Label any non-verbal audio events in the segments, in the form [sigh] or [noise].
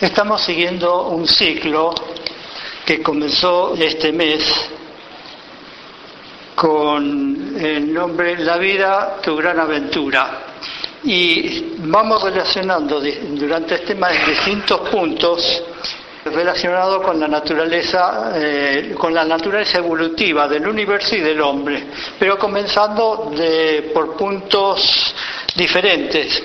Estamos siguiendo un ciclo que comenzó este mes con el nombre La vida, tu gran aventura. Y vamos relacionando durante este mes distintos puntos relacionados con la naturaleza, eh, con la naturaleza evolutiva del universo y del hombre, pero comenzando por puntos diferentes.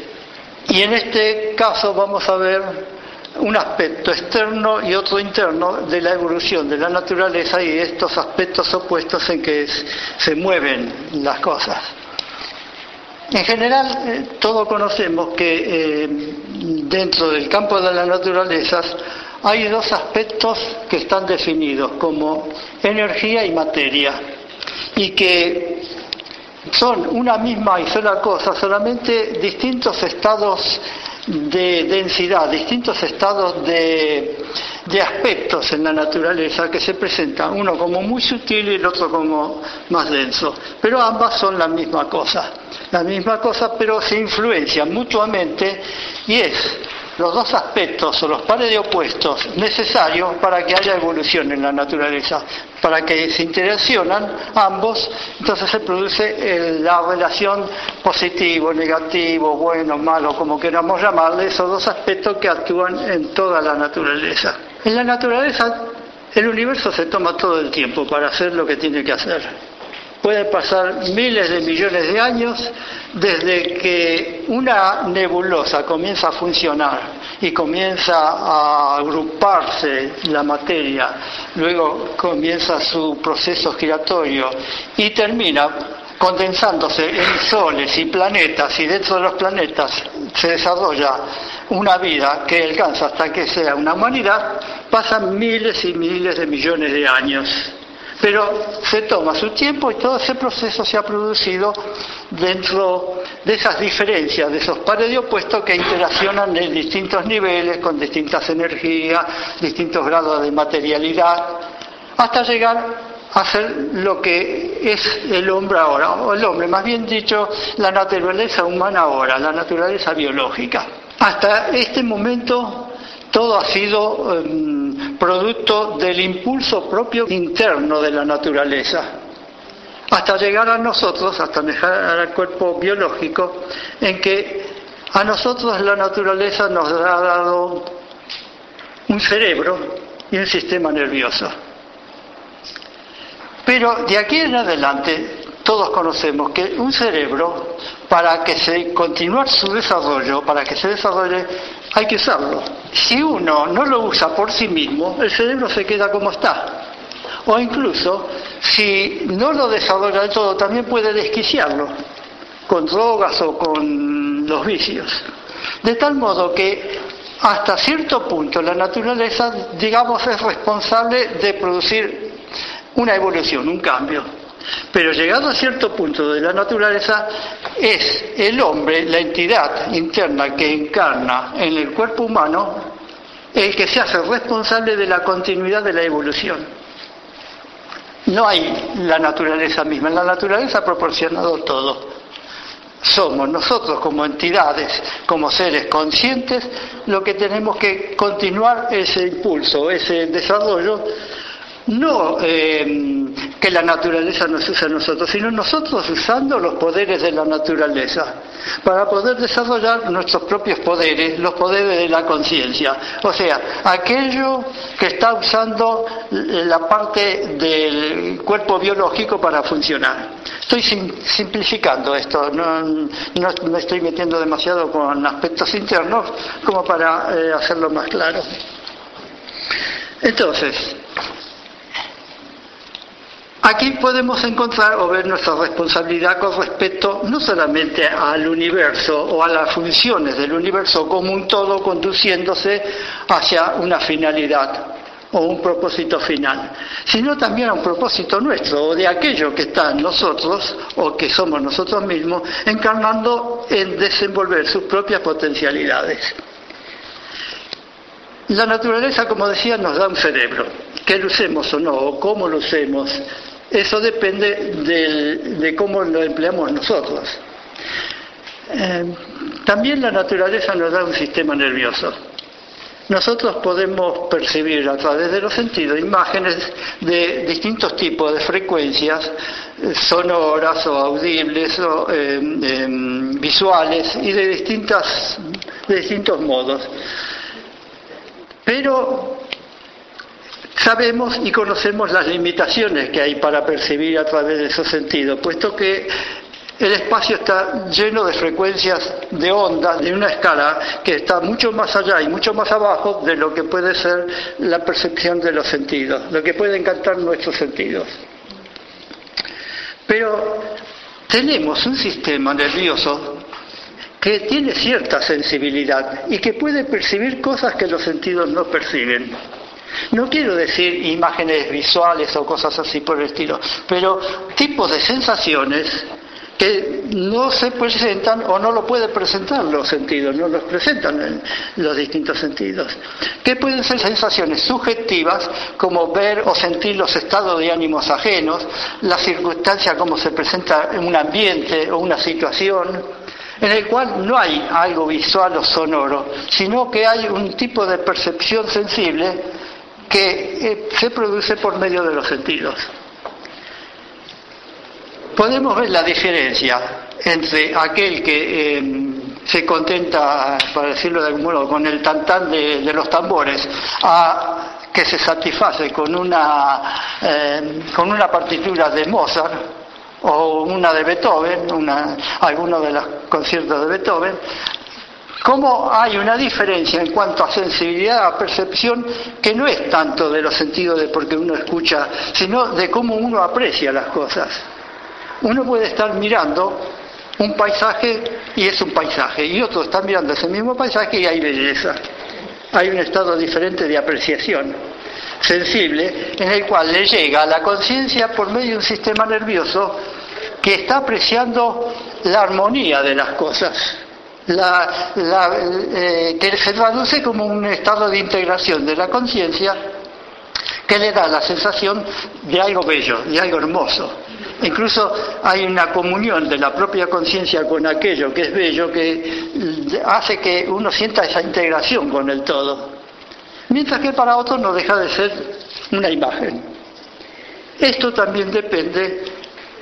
Y en este caso vamos a ver un aspecto externo y otro interno de la evolución de la naturaleza y estos aspectos opuestos en que se mueven las cosas. En general, eh, todos conocemos que eh, dentro del campo de las naturalezas hay dos aspectos que están definidos como energía y materia y que son una misma y sola cosa, solamente distintos estados de densidad, distintos estados de, aspectos en la naturaleza que se presentan, uno como muy sutil y el otro como más denso, pero ambas son la misma cosa, la misma cosa pero se influencian mutuamente y es los dos aspectos o los pares de opuestos necesarios para que haya evolución en la naturaleza, para que se interaccionan ambos, entonces se produce la relación positivo, negativo, bueno, malo, como queramos llamarle, esos dos aspectos que actúan en toda la naturaleza. En la naturaleza el universo se toma todo el tiempo para hacer lo que tiene que hacer. Pueden pasar miles de millones de años desde que una nebulosa comienza a funcionar y comienza a agruparse la materia, luego comienza su proceso giratorio y termina condensándose en soles y planetas y dentro de los planetas se desarrolla una vida que alcanza hasta que sea una humanidad, pasan miles y miles de millones de años. Pero se toma su tiempo y todo ese proceso se ha producido dentro de esas diferencias, de esos pares de opuestos que interaccionan en distintos niveles, con distintas energías, distintos grados de materialidad, hasta llegar a ser lo que es el hombre ahora, o el hombre, más bien dicho, la naturaleza humana ahora, la naturaleza biológica. Hasta este momento todo ha sido em, producto del impulso propio interno de la naturaleza, hasta llegar a nosotros, hasta llegar al cuerpo biológico, en que a nosotros la naturaleza nos ha dado un cerebro y un sistema nervioso. Pero de aquí en adelante todos conocemos que un cerebro, para que se continúe su desarrollo, para que se desarrolle, hay que usarlo. Si uno no lo usa por sí mismo, el cerebro se queda como está. O incluso, si no lo desarrolla del todo, también puede desquiciarlo con drogas o con los vicios. De tal modo que hasta cierto punto la naturaleza, digamos, es responsable de producir una evolución, un cambio. Pero llegado a cierto punto de la naturaleza, es el hombre, la entidad interna que encarna en el cuerpo humano, el que se hace responsable de la continuidad de la evolución. No hay la naturaleza misma, la naturaleza ha proporcionado todo. Somos nosotros como entidades, como seres conscientes, lo que tenemos que continuar ese impulso, ese desarrollo no eh, que la naturaleza nos usa a nosotros, sino nosotros usando los poderes de la naturaleza para poder desarrollar nuestros propios poderes, los poderes de la conciencia. O sea, aquello que está usando la parte del cuerpo biológico para funcionar. Estoy simplificando esto, no, me estoy metiendo demasiado con aspectos internos como para eh, hacerlo más claro. Entonces, Aquí podemos encontrar o ver nuestra responsabilidad con respecto no solamente al universo o a las funciones del universo como un todo conduciéndose hacia una finalidad o un propósito final, sino también a un propósito nuestro o de aquello que está en nosotros o que somos nosotros mismos encarnando en desenvolver sus propias potencialidades. La naturaleza, como decía, nos da un cerebro, que lo usemos o no, o cómo lo usemos, eso depende de cómo lo empleamos nosotros. Eh, también la naturaleza nos da un sistema nervioso. nosotros podemos percibir a través de los sentidos imágenes de distintos tipos de frecuencias eh, sonoras o audibles o eh, em, visuales y de distintas de distintos modos. Pero sabemos y conocemos las limitaciones que hay para percibir a través de esos sentidos, puesto que el espacio está lleno de frecuencias de onda de una escala que está mucho más allá y mucho más abajo de lo que puede ser la percepción de los sentidos, lo que puede encantar nuestros sentidos. Pero tenemos un sistema nervioso que tiene cierta sensibilidad y que puede percibir cosas que los sentidos no perciben. No quiero decir imágenes visuales o cosas así por el estilo, pero tipos de sensaciones que no se presentan o no lo pueden presentar los sentidos, no los presentan en los distintos sentidos. Que pueden ser sensaciones subjetivas como ver o sentir los estados de ánimos ajenos, la circunstancia como se presenta en un ambiente o una situación, en el cual no hay algo visual o sonoro, sino que hay un tipo de percepción sensible que eh, se produce por medio de los sentidos. Podemos ver la diferencia entre aquel que eh, se contenta, para decirlo de algún modo, con el tantán de, los tambores, a que se satisface con una, eh, con una partitura de Mozart o una de Beethoven, una, alguno de los conciertos de Beethoven, cómo hay una diferencia en cuanto a sensibilidad, a percepción, que no es tanto de los sentidos de porque uno escucha, sino de cómo uno aprecia las cosas. Uno puede estar mirando un paisaje y es un paisaje, y otro está mirando ese mismo paisaje y hay belleza. Hay un estado diferente de apreciación sensible en el cual le llega a la conciencia por medio de un sistema nervioso que está apreciando la armonía de las cosas, eh, que se traduce como un estado de integración de la conciencia que le da la sensación de algo bello, de algo hermoso. Incluso hay una comunión de la propia conciencia con aquello que es bello que hace que uno sienta esa integración con el todo. Mientras que para otros no deja de ser una imagen. Esto también depende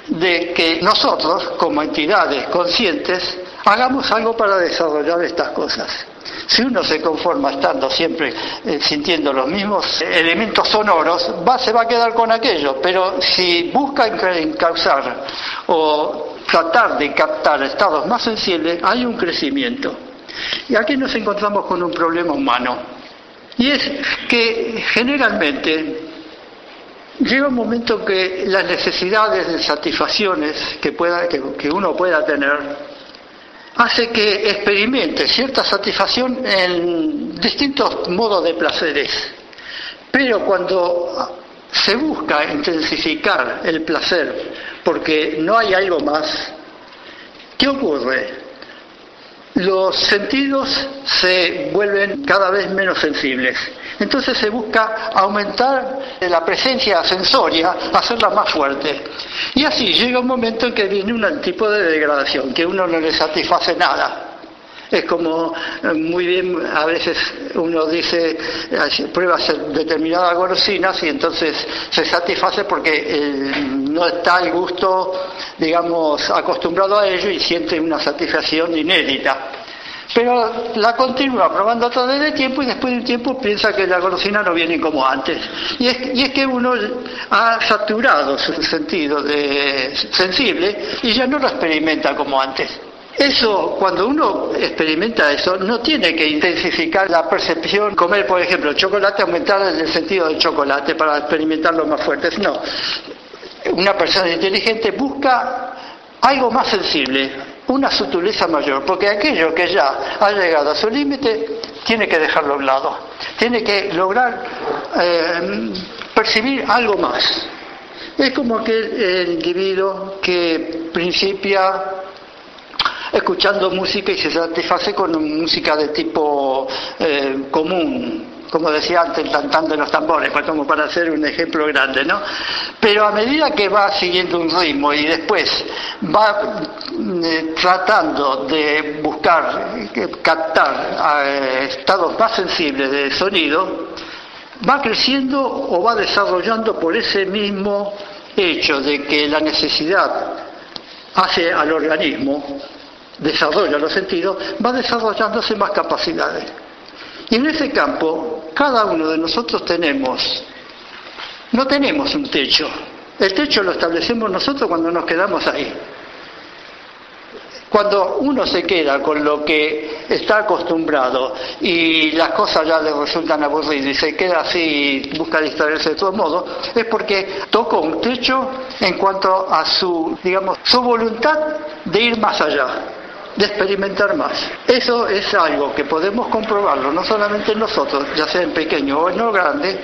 de que nosotros, como entidades conscientes, hagamos algo para desarrollar estas cosas. Si uno se conforma estando siempre eh, sintiendo los mismos elementos sonoros, se va a quedar con aquello, pero si busca encauzar o tratar de captar estados más sensibles, hay un crecimiento. Y aquí nos encontramos con un problema humano, y es que generalmente llega un momento que las necesidades de satisfacciones que, pueda, que uno pueda tener hace que experimente cierta satisfacción en distintos modos de placeres. Pero cuando se busca intensificar el placer porque no hay algo más, ¿qué ocurre? Los sentidos se vuelven cada vez menos sensibles entonces se busca aumentar la presencia sensoria, hacerla más fuerte. Y así llega un momento en que viene un tipo de degradación, que uno no le satisface nada. Es como eh, muy bien, a veces uno dice, prueba determinadas golosinas y entonces se satisface porque eh, no está al gusto, digamos, acostumbrado a ello y siente una satisfacción inédita. Pero la continúa probando través del tiempo y después de un tiempo piensa que la golosina no viene como antes. Y es, que uno ha saturado su sentido de sensible y ya no lo experimenta como antes. Eso, cuando uno experimenta eso, no tiene que intensificar la percepción, comer, por ejemplo, chocolate, aumentar el sentido del chocolate para experimentarlo más fuerte. No. Una persona inteligente busca algo más sensible, una sutileza mayor, porque aquello que ya ha llegado a su límite tiene que dejarlo a un lado, tiene que lograr eh, percibir algo más. Es como aquel individuo que principia escuchando música y se satisface con música de tipo eh, común, como decía antes, cantando los tambores, pues como para hacer un ejemplo grande, ¿no? Pero a medida que va siguiendo un ritmo y después va eh, tratando de buscar, eh, captar eh, estados más sensibles de sonido, va creciendo o va desarrollando por ese mismo hecho de que la necesidad hace al organismo, desarrolla los sentidos, va desarrollándose más capacidades. Y en ese campo, cada uno de nosotros tenemos, no tenemos un techo. El techo lo establecemos nosotros cuando nos quedamos ahí. Cuando uno se queda con lo que está acostumbrado y las cosas ya le resultan aburridas y se queda así y busca distraerse de todo modo, es porque tocó un techo en cuanto a su, digamos, su voluntad de ir más allá de experimentar más. Eso es algo que podemos comprobarlo, no solamente en nosotros, ya sea en pequeño o en lo grande,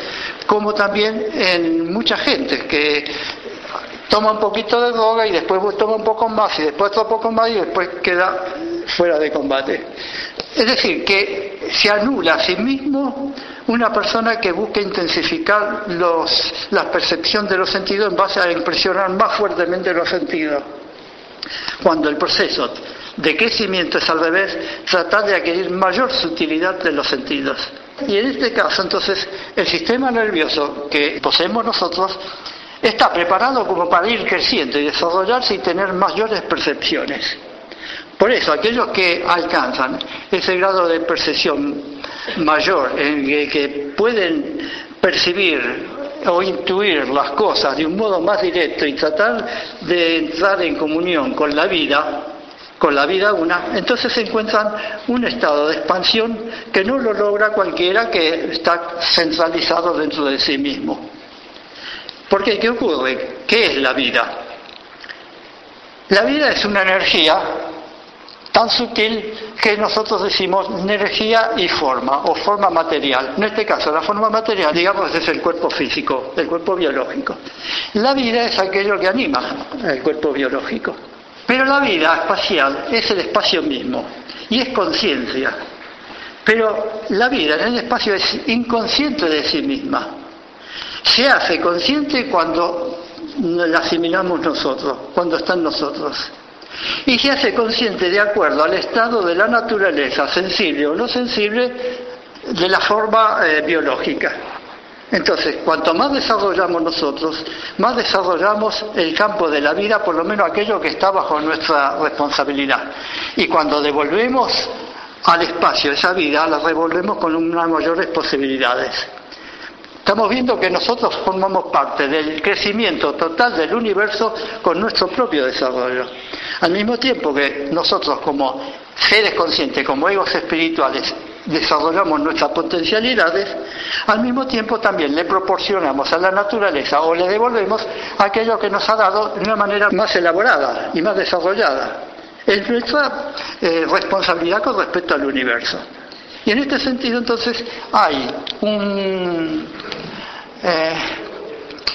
como también en mucha gente que toma un poquito de droga y después toma un poco más y después otro poco más y después queda fuera de combate. Es decir, que se anula a sí mismo una persona que busca intensificar los, la percepción de los sentidos en base a impresionar más fuertemente los sentidos. Cuando el proceso de crecimiento es al revés, tratar de adquirir mayor sutilidad de los sentidos. Y en este caso, entonces, el sistema nervioso que poseemos nosotros está preparado como para ir creciendo y desarrollarse y tener mayores percepciones. Por eso, aquellos que alcanzan ese grado de percepción mayor, en que pueden percibir o intuir las cosas de un modo más directo y tratar de entrar en comunión con la vida, con la vida una, entonces se encuentran un estado de expansión que no lo logra cualquiera que está centralizado dentro de sí mismo. Porque ¿qué ocurre? ¿Qué es la vida? La vida es una energía tan sutil que nosotros decimos energía y forma, o forma material. En este caso, la forma material, digamos, es el cuerpo físico, el cuerpo biológico. La vida es aquello que anima el cuerpo biológico. Pero la vida espacial es el espacio mismo y es conciencia. Pero la vida en el espacio es inconsciente de sí misma. Se hace consciente cuando la asimilamos nosotros, cuando está nosotros. Y se hace consciente de acuerdo al estado de la naturaleza, sensible o no sensible, de la forma eh, biológica. Entonces, cuanto más desarrollamos nosotros, más desarrollamos el campo de la vida, por lo menos aquello que está bajo nuestra responsabilidad. Y cuando devolvemos al espacio esa vida, la revolvemos con unas mayores posibilidades. Estamos viendo que nosotros formamos parte del crecimiento total del universo con nuestro propio desarrollo. Al mismo tiempo que nosotros como seres conscientes, como egos espirituales, desarrollamos nuestras potencialidades, al mismo tiempo también le proporcionamos a la naturaleza o le devolvemos aquello que nos ha dado de una manera más elaborada y más desarrollada. Es nuestra eh, responsabilidad con respecto al universo. Y en este sentido entonces hay eh,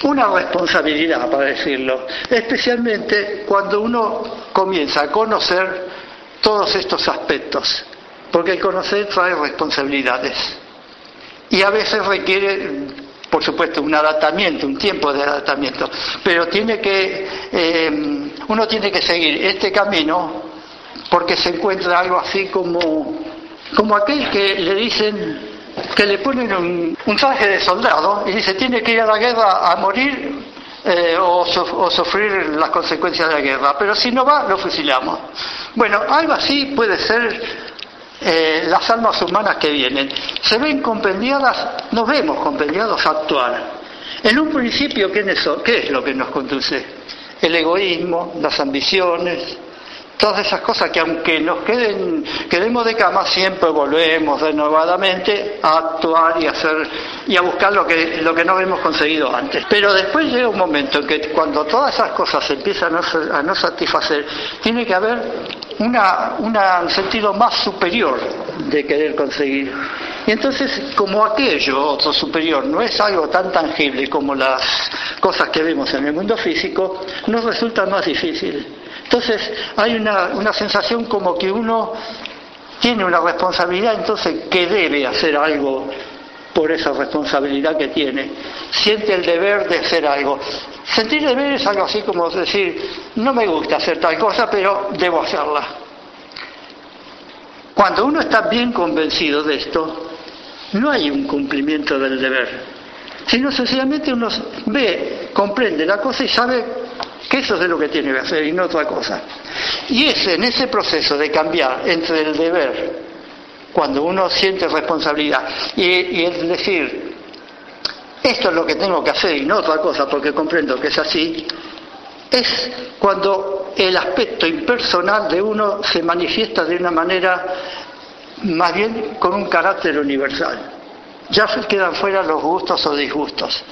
una responsabilidad, para decirlo, especialmente cuando uno comienza a conocer todos estos aspectos porque el conocer trae responsabilidades. Y a veces requiere, por supuesto, un adaptamiento, un tiempo de adaptamiento, pero tiene que, eh, uno tiene que seguir este camino porque se encuentra algo así como, como aquel que le dicen que le ponen un, traje de soldado y dice tiene que ir a la guerra a morir eh, o, o, sufrir las consecuencias de la guerra, pero si no va, lo fusilamos. Bueno, algo así puede ser eh, las almas humanas que vienen. Se ven compendiadas, nos vemos compendiados a actuar. En un principio, ¿qué es, ¿qué es lo que nos conduce? El egoísmo, las ambiciones, todas esas cosas que aunque nos queden, quedemos de cama, siempre volvemos renovadamente a actuar y a hacer y a buscar lo que, lo que no hemos conseguido antes. Pero después llega un momento en que cuando todas esas cosas empiezan a no satisfacer, tiene que haber una, un sentido más superior de querer conseguir. Y entonces, como aquello otro superior no es algo tan tangible como las cosas que vemos en el mundo físico, nos resulta más difícil. Entonces hay una, una sensación como que uno tiene una responsabilidad, entonces que debe hacer algo por esa responsabilidad que tiene. Siente el deber de hacer algo. Sentir deber es algo así como decir, no me gusta hacer tal cosa, pero debo hacerla. Cuando uno está bien convencido de esto, no hay un cumplimiento del deber, sino sencillamente uno ve, comprende la cosa y sabe que eso es lo que tiene que hacer y no otra cosa. Y es en ese proceso de cambiar entre el deber, cuando uno siente responsabilidad, y, y el decir, esto es lo que tengo que hacer y no otra cosa porque comprendo que es así, es cuando el aspecto impersonal de uno se manifiesta de una manera más bien con un carácter universal. Ya quedan fuera los gustos o disgustos.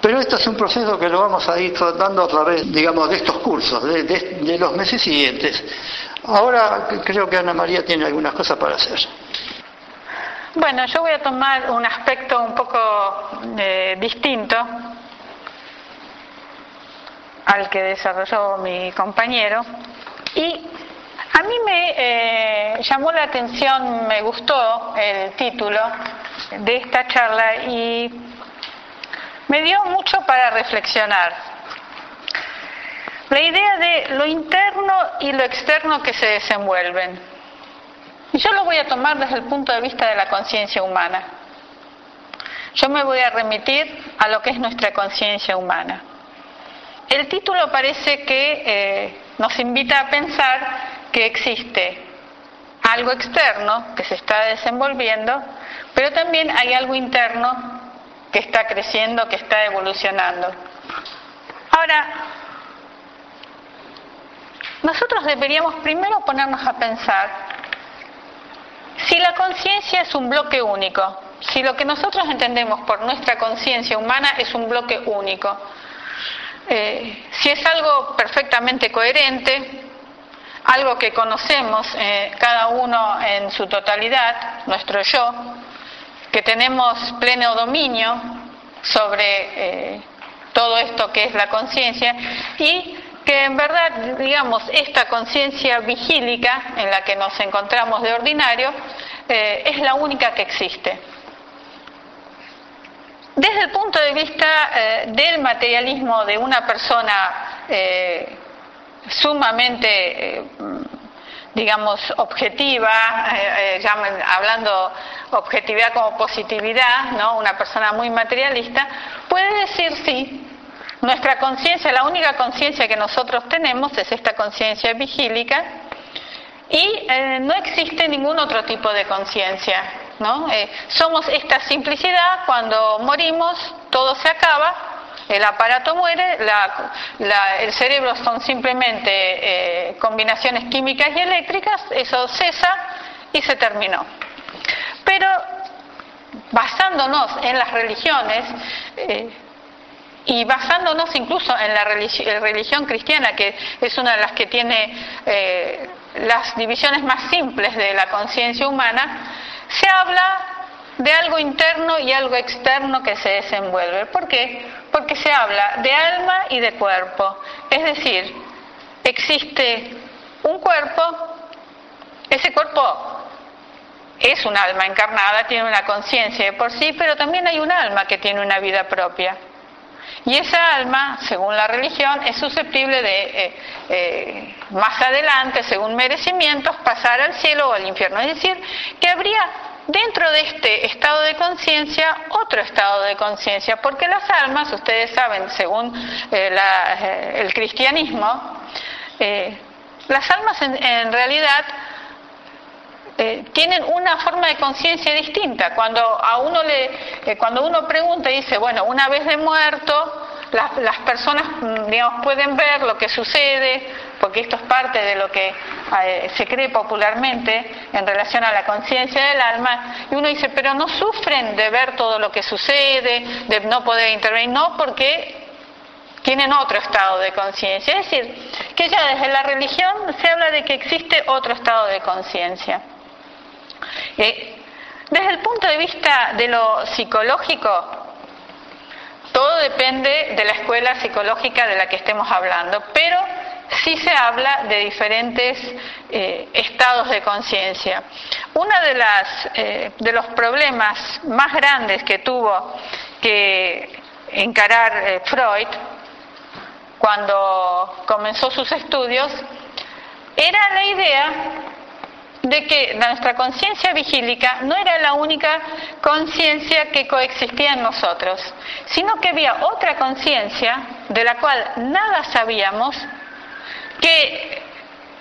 Pero esto es un proceso que lo vamos a ir tratando a través, digamos, de estos cursos, de, de los meses siguientes. Ahora creo que Ana María tiene algunas cosas para hacer. Bueno, yo voy a tomar un aspecto un poco eh, distinto al que desarrolló mi compañero y a mí me eh, llamó la atención, me gustó el título de esta charla y me dio mucho para reflexionar. La idea de lo interno y lo externo que se desenvuelven. Y yo lo voy a tomar desde el punto de vista de la conciencia humana. Yo me voy a remitir a lo que es nuestra conciencia humana. El título parece que eh, nos invita a pensar que existe algo externo que se está desenvolviendo, pero también hay algo interno que está creciendo, que está evolucionando. Ahora, nosotros deberíamos primero ponernos a pensar si la conciencia es un bloque único, si lo que nosotros entendemos por nuestra conciencia humana es un bloque único, eh, si es algo perfectamente coherente, algo que conocemos eh, cada uno en su totalidad, nuestro yo, que tenemos pleno dominio sobre eh, todo esto que es la conciencia y que en verdad, digamos, esta conciencia vigílica en la que nos encontramos de ordinario eh, es la única que existe. Desde el punto de vista eh, del materialismo de una persona eh, sumamente, digamos, objetiva, hablando objetividad como positividad, ¿no? una persona muy materialista, puede decir sí, nuestra conciencia, la única conciencia que nosotros tenemos es esta conciencia vigílica y eh, no existe ningún otro tipo de conciencia. ¿no? Eh, somos esta simplicidad, cuando morimos todo se acaba, el aparato muere, el cerebro son simplemente eh, combinaciones químicas y eléctricas, eso cesa y se terminó. Pero basándonos en las religiones, y basándonos incluso en la religión, cristiana, que es una de las que tiene eh, las divisiones más simples de la conciencia humana, se habla de algo interno y algo externo que se desenvuelve. ¿Por qué? Porque se habla de alma y de cuerpo. Es decir, existe un cuerpo, ese cuerpo es un alma encarnada, tiene una conciencia de por sí, pero también hay un alma que tiene una vida propia. Y esa alma, según la religión, es susceptible de eh, eh, más adelante, según merecimientos, pasar al cielo o al infierno. Es decir, que habría dentro de este estado de conciencia otro estado de conciencia, porque las almas, ustedes saben, según eh, el cristianismo, las almas en realidad eh, tienen una forma de conciencia distinta. Cuando a uno le, eh, cuando uno pregunta y dice, bueno, una vez de muerto, las, personas, mm, digamos, pueden ver lo que sucede, porque esto es parte de lo que eh, se cree popularmente en relación a la conciencia del alma, y uno dice, pero no sufren de ver todo lo que sucede, de no poder intervenir, no, porque tienen otro estado de conciencia. Es decir, que ya desde la religión se habla de que existe otro estado de conciencia. Eh, desde el punto de vista de lo psicológico, todo depende de la escuela psicológica de la que estemos hablando, pero sí se habla de diferentes eh, estados de conciencia. Uno de, eh, de los problemas más grandes que tuvo que encarar Freud cuando comenzó sus estudios era la idea de que nuestra conciencia vigílica no era la única conciencia que coexistía en nosotros, sino que había otra conciencia de la cual nada sabíamos, que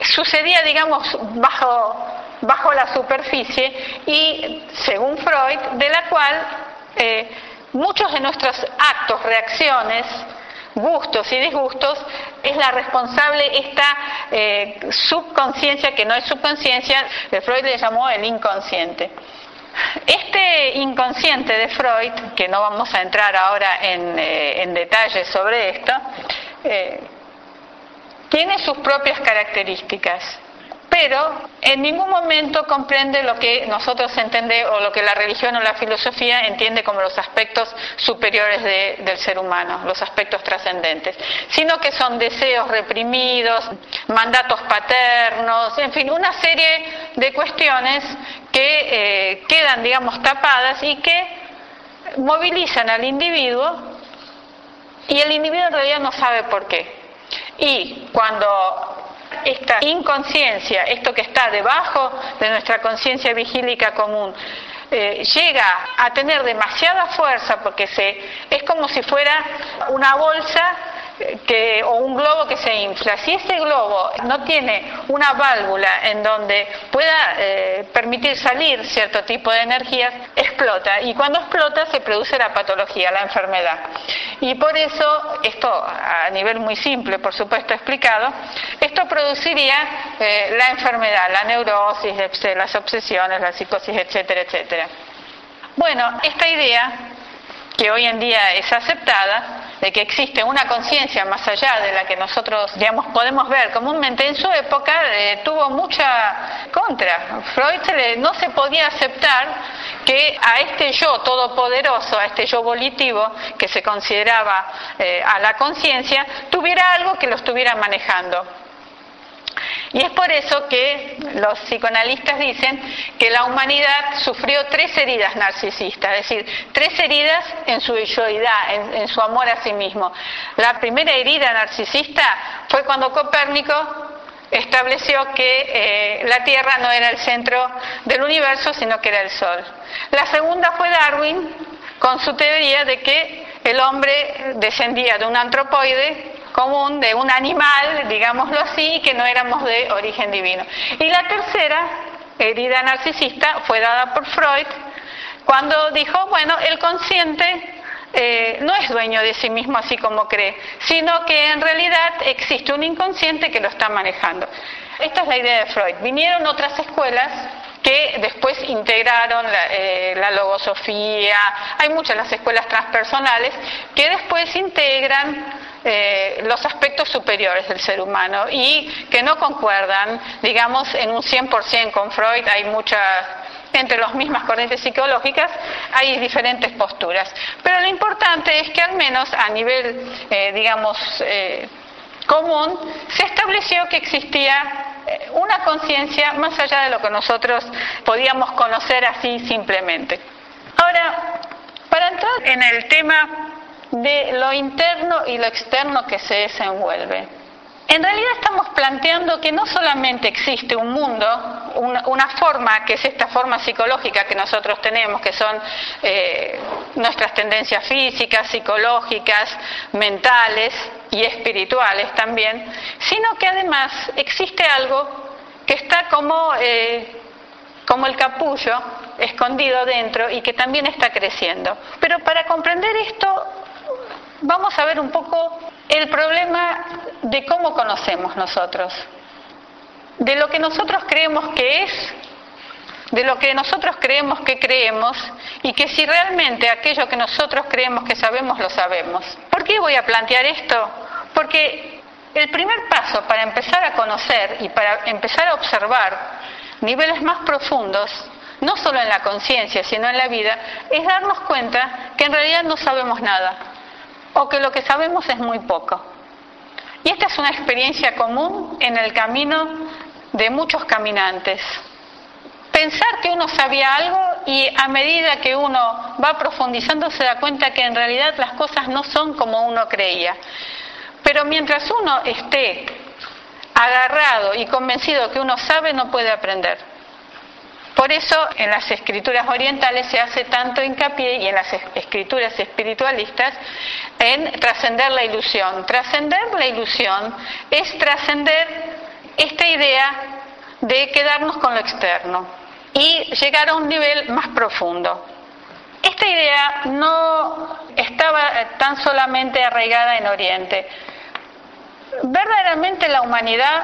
sucedía, digamos, bajo, bajo la superficie y, según Freud, de la cual eh, muchos de nuestros actos, reacciones, gustos y disgustos, es la responsable esta eh, subconsciencia, que no es subconsciencia, de Freud le llamó el inconsciente. Este inconsciente de Freud, que no vamos a entrar ahora en, eh, detalles sobre esto, eh, tiene sus propias características pero en ningún momento comprende lo que nosotros entendemos o lo que la religión o la filosofía entiende como los aspectos superiores del ser humano, los aspectos trascendentes, sino que son deseos reprimidos, mandatos paternos, en fin, una serie de cuestiones que eh, quedan, digamos, tapadas y que movilizan al individuo y el individuo en realidad no sabe por qué. Y cuando esta inconsciencia, esto que está debajo de nuestra conciencia vigílica común, eh, llega a tener demasiada fuerza porque se, es como si fuera una bolsa o un globo que se infla. Si ese globo no tiene una válvula en donde pueda eh, permitir salir cierto tipo de energías, explota. Y cuando explota se produce la patología, la enfermedad. Y por eso, esto a nivel muy simple, por supuesto explicado, esto produciría eh, la enfermedad, la neurosis, las obsesiones, la psicosis, etcétera, etcétera. Bueno, esta idea, que hoy en día es aceptada, de que existe una conciencia más allá de la que nosotros digamos podemos ver. Comúnmente en su época eh, tuvo mucha contra. Freud no se podía aceptar que a este yo todopoderoso a este yo volitivo que se consideraba eh, a la conciencia tuviera algo que lo estuviera manejando y es por eso que los psicoanalistas dicen que la humanidad sufrió tres heridas narcisistas, es decir, tres heridas en su yoidad, en, su amor a sí mismo. La primera herida narcisista fue cuando Copérnico estableció que eh, la Tierra no era el centro del universo, sino que era el Sol. La segunda fue Darwin, con su teoría de que el hombre descendía de un antropoide común de un animal, digámoslo así, que no éramos de origen divino. Y la tercera herida narcisista fue dada por Freud cuando dijo, bueno, el consciente eh, no es dueño de sí mismo así como cree, sino que en realidad existe un inconsciente que lo está manejando. Esta es la idea de Freud. Vinieron otras escuelas que después integraron la, eh, logosofía, hay muchas las escuelas transpersonales que después integran eh, los aspectos superiores del ser humano y que no concuerdan, digamos, en un 100% con Freud. Hay muchas, entre las mismas corrientes psicológicas, hay diferentes posturas. Pero lo importante es que al menos a nivel, eh, digamos, eh, común, se estableció que existía una conciencia más allá de lo que nosotros podíamos conocer así simplemente. Ahora, para entrar en el tema de lo interno y lo externo que se desenvuelve. En realidad estamos planteando que no solamente existe un mundo, una, forma, que es esta forma psicológica que nosotros tenemos, que son eh, nuestras tendencias físicas, psicológicas, mentales y espirituales también, sino que además existe algo que está como, eh, como el capullo escondido dentro y que también está creciendo. Pero para comprender esto vamos a ver un poco el problema de cómo conocemos nosotros, de lo que nosotros creemos que es, de lo que nosotros creemos que creemos y que si realmente aquello que nosotros creemos que sabemos lo sabemos. ¿Por qué voy a plantear esto? Porque el primer paso para empezar a conocer y para empezar a observar niveles más profundos, no solo en la conciencia, sino en la vida, es darnos cuenta que en realidad no sabemos nada o que lo que sabemos es muy poco. Y esta es una experiencia común en el camino de muchos caminantes. Pensar que uno sabía algo y a medida que uno va profundizando se da cuenta que en realidad las cosas no son como uno creía. Pero mientras uno esté agarrado y convencido que uno sabe, no puede aprender. Por eso en las escrituras orientales se hace tanto hincapié y en las escrituras espiritualistas en trascender la ilusión. Trascender la ilusión es trascender esta idea de quedarnos con lo externo y llegar a un nivel más profundo. Esta idea no estaba tan solamente arraigada en Oriente. Verdaderamente la humanidad,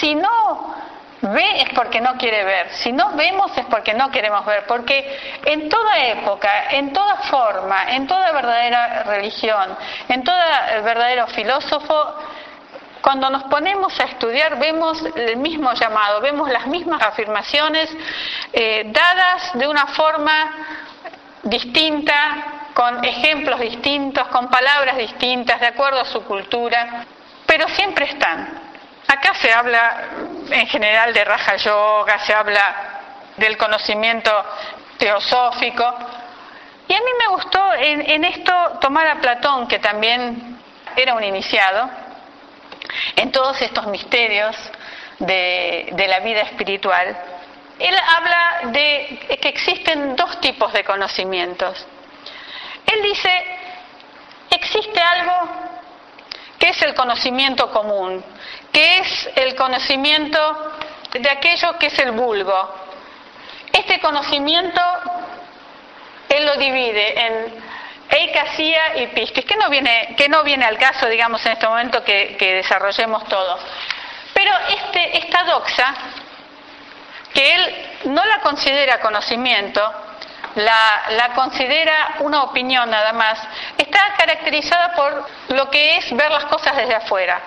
si no ve es porque no quiere ver, si no vemos es porque no queremos ver, porque en toda época, en toda forma, en toda verdadera religión, en todo verdadero filósofo, cuando nos ponemos a estudiar vemos el mismo llamado, vemos las mismas afirmaciones eh, dadas de una forma distinta, con ejemplos distintos, con palabras distintas, de acuerdo a su cultura, pero siempre están. Acá se habla en general de Raja Yoga, se habla del conocimiento teosófico, y a mí me gustó en esto tomar a Platón, que también era un iniciado, en todos estos misterios de, la vida espiritual, él habla de que existen dos tipos de conocimientos. Él dice, existe algo que es el conocimiento común, que es el conocimiento de aquello que es el vulgo. Este conocimiento él lo divide en Eikasía y Piscis, que no viene, que no viene al caso, digamos, en este momento que, desarrollemos todo. Pero este, esta doxa, que él no la considera conocimiento, la, la, considera una opinión nada más, está caracterizada por lo que es ver las cosas desde afuera.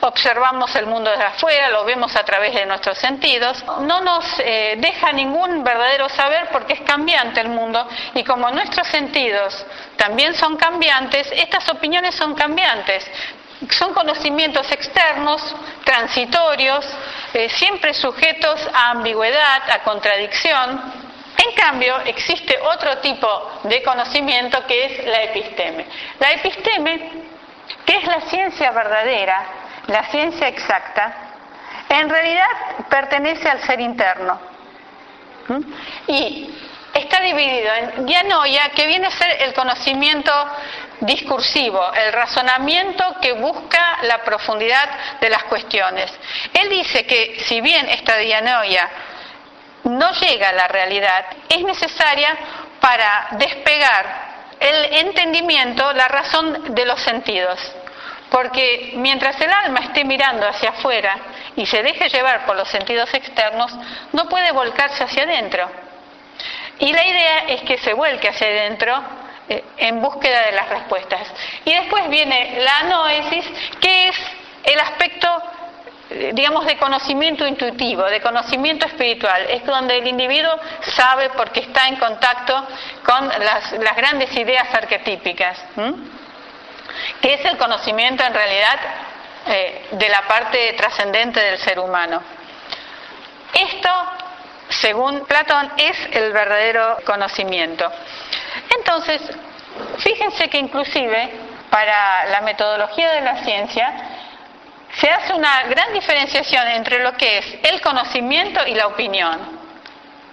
Observamos el mundo desde afuera, lo vemos a través de nuestros sentidos, no nos eh, deja ningún verdadero saber porque es cambiante el mundo. Y como nuestros sentidos también son cambiantes, estas opiniones son cambiantes. Son conocimientos externos, transitorios, eh, siempre sujetos a ambigüedad, a contradicción, en cambio, existe otro tipo de conocimiento que es la episteme. La episteme, que es la ciencia verdadera, la ciencia exacta, en realidad pertenece al ser interno. ¿Mm? Y está dividido en dianoia, que viene a ser el conocimiento discursivo, el razonamiento que busca la profundidad de las cuestiones. Él dice que si bien esta dianoia no llega a la realidad, es necesaria para despegar el entendimiento, la razón de los sentidos. Porque mientras el alma esté mirando hacia afuera y se deje llevar por los sentidos externos, no puede volcarse hacia adentro. Y la idea es que se vuelque hacia adentro eh, en búsqueda de las respuestas. Y después viene la noesis, que es el aspecto digamos, de conocimiento intuitivo, de conocimiento espiritual. Es donde el individuo sabe porque está en contacto con las, grandes ideas arquetípicas que es el conocimiento en realidad eh, de la parte trascendente del ser humano. Esto, según Platón, es el verdadero conocimiento. Entonces, fíjense que inclusive para la metodología de la ciencia se hace una gran diferenciación entre lo que es el conocimiento y la opinión.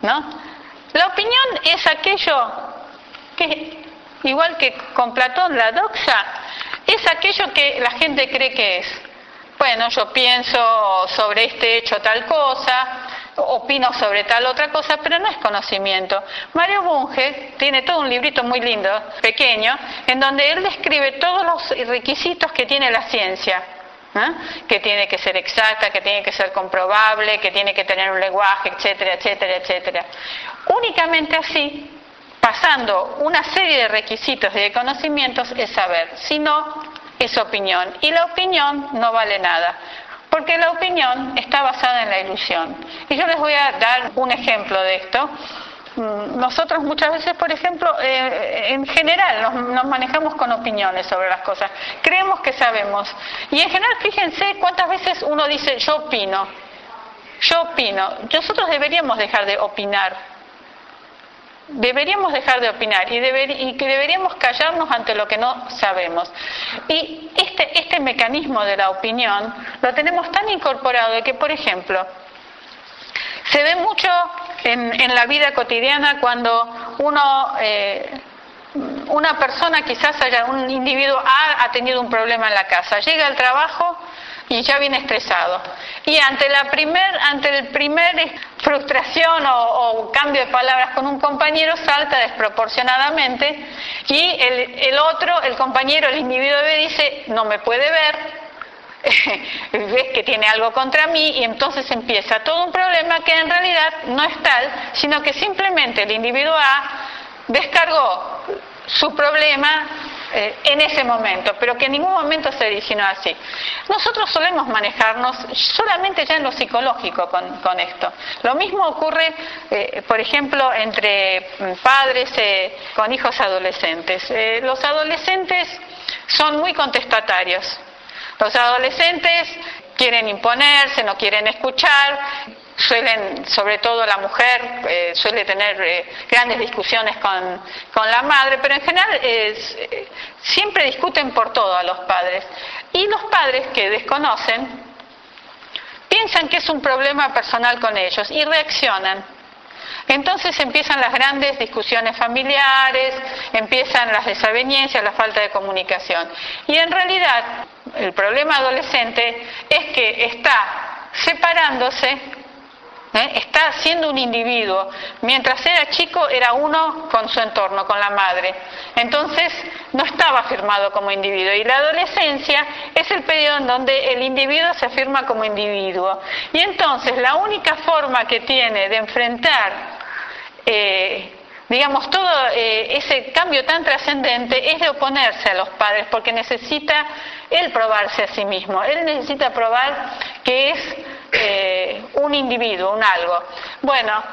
¿no? La opinión es aquello que, igual que con Platón, la doxa, es aquello que la gente cree que es. Bueno, yo pienso sobre este hecho tal cosa, opino sobre tal otra cosa, pero no es conocimiento. Mario Bunge tiene todo un librito muy lindo, pequeño, en donde él describe todos los requisitos que tiene la ciencia. ¿Eh? que tiene que ser exacta, que tiene que ser comprobable, que tiene que tener un lenguaje, etcétera, etcétera, etcétera. Únicamente así pasando una serie de requisitos y de conocimientos es saber, si no, es opinión. Y la opinión no vale nada, porque la opinión está basada en la ilusión. Y yo les voy a dar un ejemplo de esto. Mm, nosotros muchas veces, por ejemplo, eh, en general nos, manejamos con opiniones sobre las cosas. Creemos que sabemos. Y en general, fíjense cuántas veces uno dice yo opino. Yo opino. Nosotros deberíamos dejar de opinar deberíamos dejar de opinar y, y, que deberíamos callarnos ante lo que no sabemos. Y este, este mecanismo de la opinión lo tenemos tan incorporado de que, por ejemplo, se ve mucho en, la vida cotidiana cuando uno, eh, una persona quizás haya, un individuo ha, ha tenido un problema en la casa, llega al trabajo y ya viene estresado. Y ante la primer, ante el primer frustración o, cambio de palabras con un compañero salta desproporcionadamente y el, el otro, el compañero, el individuo dice no me puede ver, [laughs] ves que tiene algo contra mí y entonces empieza todo un problema que en realidad no es tal, sino que simplemente el individuo A descargó su problema eh, en ese momento, pero que en ningún momento se originó así. Nosotros solemos manejarnos solamente ya en lo psicológico con, esto. Lo mismo ocurre, eh, por ejemplo, entre padres eh, con hijos adolescentes. los adolescentes son muy contestatarios. Los adolescentes quieren imponerse, no quieren escuchar, suelen, sobre todo la mujer, eh, suele tener eh, grandes discusiones con, con, la madre, pero en general eh, siempre discuten por todo a los padres. Y los padres que desconocen piensan que es un problema personal con ellos y reaccionan. Entonces empiezan las grandes discusiones familiares, empiezan las desavenencias, la falta de comunicación. Y en realidad el problema adolescente es que está separándose ¿eh? está siendo un individuo. Mientras era chico era uno con su entorno, con la madre. Entonces no estaba firmado como individuo. Y la adolescencia es el periodo en donde el individuo se afirma como individuo. Y entonces la única forma que tiene de enfrentar eh, digamos, todo eh, ese cambio tan trascendente es de oponerse a los padres, porque necesita él probarse a sí mismo, él necesita probar que es eh, un individuo, un algo. Bueno,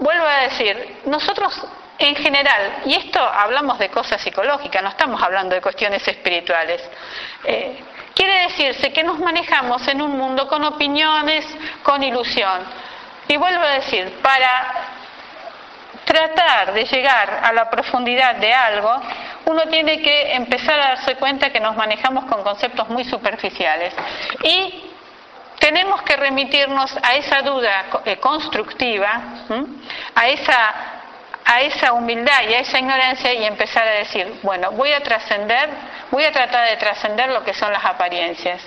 vuelvo a decir, nosotros en general, y esto hablamos de cosas psicológicas, no estamos hablando de cuestiones espirituales, quiere decirse que nos manejamos en un mundo con opiniones, con ilusión. Y vuelvo a decir, para tratar de llegar a la profundidad de algo, uno tiene que empezar a darse cuenta que nos manejamos con conceptos muy superficiales. Y tenemos que remitirnos a esa duda eh, constructiva, a esa, a esa humildad y a esa ignorancia y empezar a decir, bueno, voy a trascender, voy a tratar de trascender lo que son las apariencias,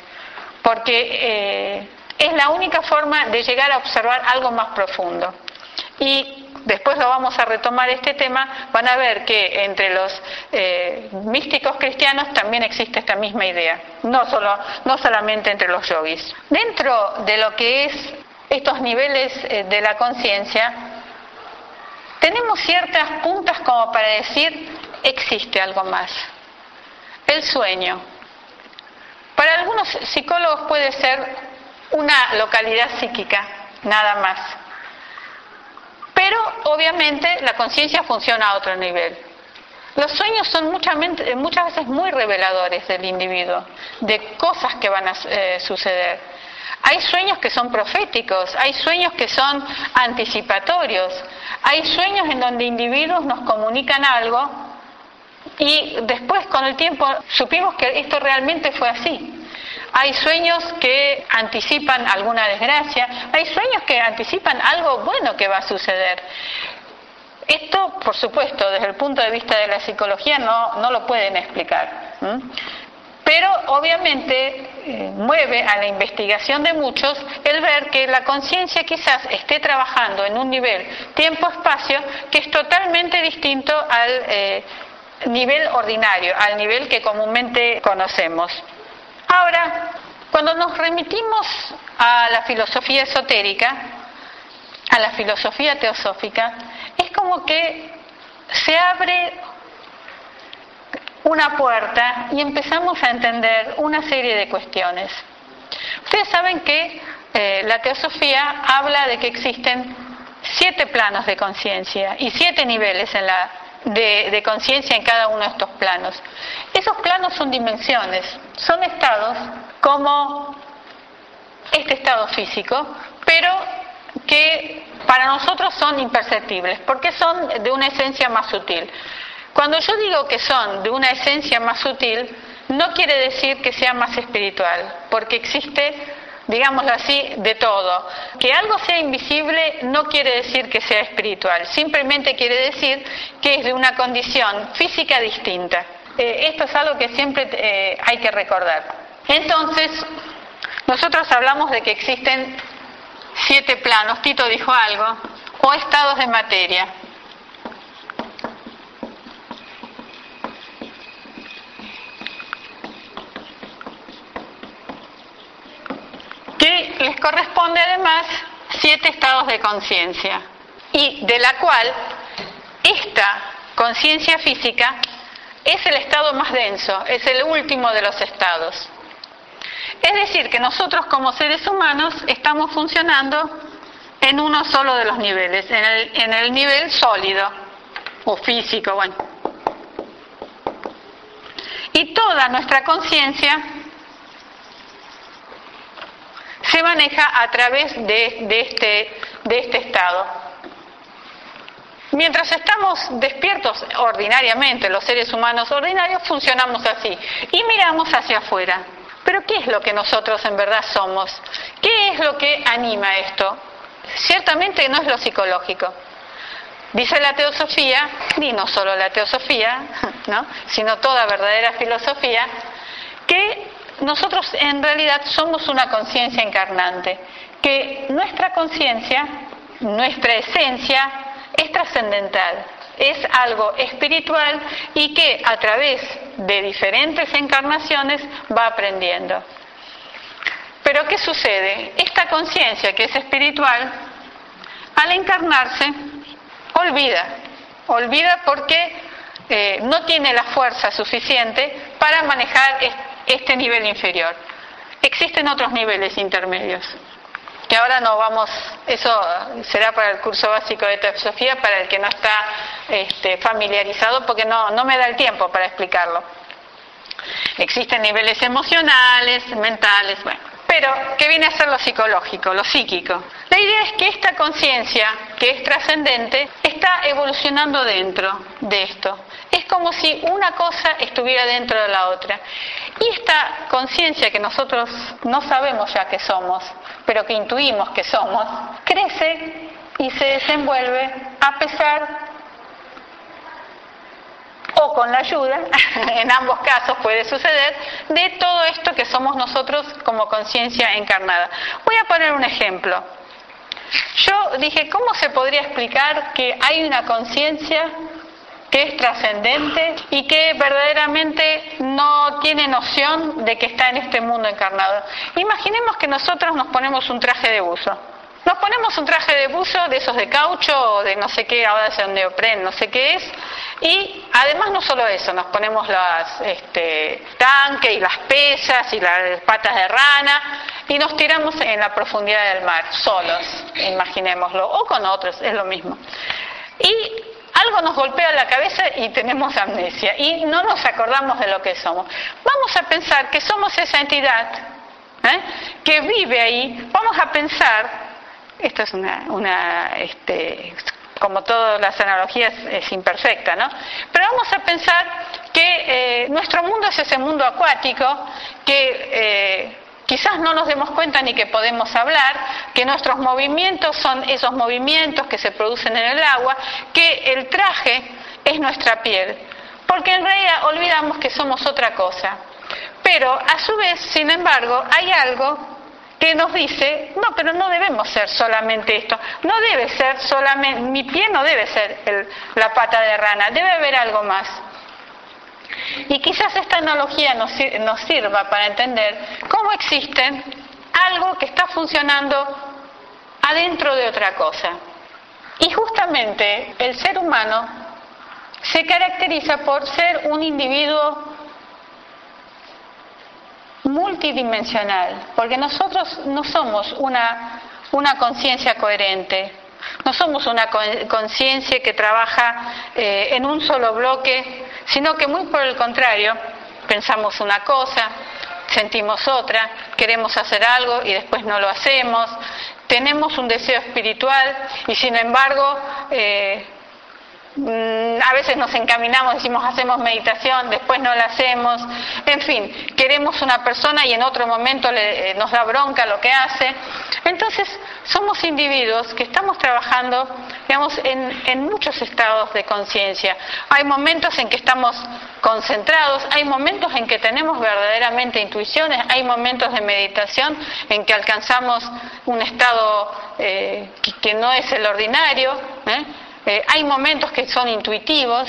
porque eh, es la única forma de llegar a observar algo más profundo. Y después lo vamos a retomar este tema, van a ver que entre los eh, místicos cristianos también existe esta misma idea, no, solo, no solamente entre los yogis. Dentro de lo que es estos niveles eh, de la conciencia, tenemos ciertas puntas como para decir existe algo más. El sueño. Para algunos psicólogos puede ser una localidad psíquica, nada más. Pero obviamente la conciencia funciona a otro nivel. Los sueños son muchas veces muy reveladores del individuo, de cosas que van a eh, suceder. Hay sueños que son proféticos, hay sueños que son anticipatorios, hay sueños en donde individuos nos comunican algo y después con el tiempo supimos que esto realmente fue así. Hay sueños que anticipan alguna desgracia, hay sueños que anticipan algo bueno que va a suceder. Esto, por supuesto, desde el punto de vista de la psicología no, no lo pueden explicar. Pero obviamente eh, mueve a la investigación de muchos el ver que la conciencia quizás esté trabajando en un nivel tiempo-espacio que es totalmente distinto al eh, nivel ordinario, al nivel que comúnmente conocemos. Ahora, cuando nos remitimos a la filosofía esotérica, a la filosofía teosófica, es como que se abre una puerta y empezamos a entender una serie de cuestiones. Ustedes saben que eh, la teosofía habla de que existen siete planos de conciencia y siete niveles en la de, conciencia en cada uno de estos planos. Esos planos son dimensiones, son estados como este estado físico, pero que para nosotros son imperceptibles, porque son de una esencia más sutil. Cuando yo digo que son de una esencia más sutil, no quiere decir que sea más espiritual, porque existe digámoslo así, de todo. Que algo sea invisible no quiere decir que sea espiritual, simplemente quiere decir que es de una condición física distinta. Eh, esto es algo que siempre eh, hay que recordar. Entonces, nosotros hablamos de que existen siete planos, Tito dijo algo, o estados de materia. Les corresponde además siete estados de conciencia y de la cual esta conciencia física es el estado más denso, es el último de los estados. Es decir, que nosotros como seres humanos estamos funcionando en uno solo de los niveles, en el, en el nivel sólido o físico, bueno. Y toda nuestra conciencia se maneja a través de, este, de este estado. Mientras estamos despiertos ordinariamente, los seres humanos ordinarios, funcionamos así y miramos hacia afuera. Pero ¿qué es lo que nosotros en verdad somos? ¿Qué es lo que anima esto? Ciertamente no es lo psicológico. Dice la teosofía, y no solo la teosofía, [laughs] ¿no? sino toda verdadera filosofía, que nosotros en realidad somos una conciencia encarnante, que nuestra conciencia, nuestra esencia, es trascendental, es algo espiritual y que a través de diferentes encarnaciones va aprendiendo. Pero ¿qué sucede? Esta conciencia que es espiritual, al encarnarse, olvida, olvida porque eh, no tiene la fuerza suficiente para manejar este nivel inferior. Existen otros niveles intermedios, que ahora no vamos, eso será para el curso básico de teosofía, para el que no está este, familiarizado, porque no, no me da el tiempo para explicarlo. Existen niveles emocionales, mentales, bueno. Pero, ¿qué viene a ser lo psicológico, lo psíquico? La idea es que esta conciencia, que es trascendente, está evolucionando dentro de esto. Es como si una cosa estuviera dentro de la otra. Y esta conciencia que nosotros no sabemos ya que somos, pero que intuimos que somos, crece y se desenvuelve a pesar o con la ayuda, [laughs] en ambos casos puede suceder, de todo esto que somos nosotros como conciencia encarnada. Voy a poner un ejemplo. Yo dije, ¿cómo se podría explicar que hay una conciencia que es trascendente y que verdaderamente no tiene noción de que está en este mundo encarnado. Imaginemos que nosotros nos ponemos un traje de buzo. Nos ponemos un traje de buzo de esos de caucho de no sé qué, ahora es un neopren, no sé qué es, y además no solo eso, nos ponemos las este, tanques y las pesas y las patas de rana y nos tiramos en la profundidad del mar, solos, imaginémoslo, o con otros, es lo mismo. Y algo nos golpea la cabeza y tenemos amnesia y no nos acordamos de lo que somos. Vamos a pensar que somos esa entidad ¿eh? que vive ahí, vamos a pensar, esto es una, este, como todas las analogías es imperfecta, ¿no? Pero vamos a pensar que eh, nuestro mundo es ese mundo acuático que eh, quizás no nos demos cuenta ni que podemos hablar, que nuestros movimientos son esos movimientos que se producen en el agua, que el traje es nuestra piel, porque en realidad olvidamos que somos otra cosa. Pero a su vez, sin embargo, hay algo que nos dice, no, pero no debemos ser solamente esto, no debe ser solamente, mi pie no debe ser la pata de rana, debe haber algo más. Y quizás esta analogía nos, sirva para entender cómo existe algo que está funcionando adentro de otra cosa. Y justamente el ser humano se caracteriza por ser un individuo multidimensional, porque nosotros no somos una, una conciencia coherente, No somos una conciencia que trabaja eh, en un solo bloque, sino que muy por el contrario, pensamos una cosa, sentimos otra, queremos hacer algo y después no lo hacemos, tenemos un deseo espiritual y sin embargo eh, a veces nos encaminamos, decimos hacemos meditación, después no la hacemos, en fin, queremos una persona y en otro momento eh, nos da bronca lo que hace. Entonces, somos individuos que estamos trabajando, digamos, en, en muchos estados de conciencia. Hay momentos en que estamos concentrados, hay momentos en que tenemos verdaderamente intuiciones, hay momentos de meditación en que alcanzamos un estado eh, que, no es el ordinario. ¿eh? Eh, hay momentos que son intuitivos,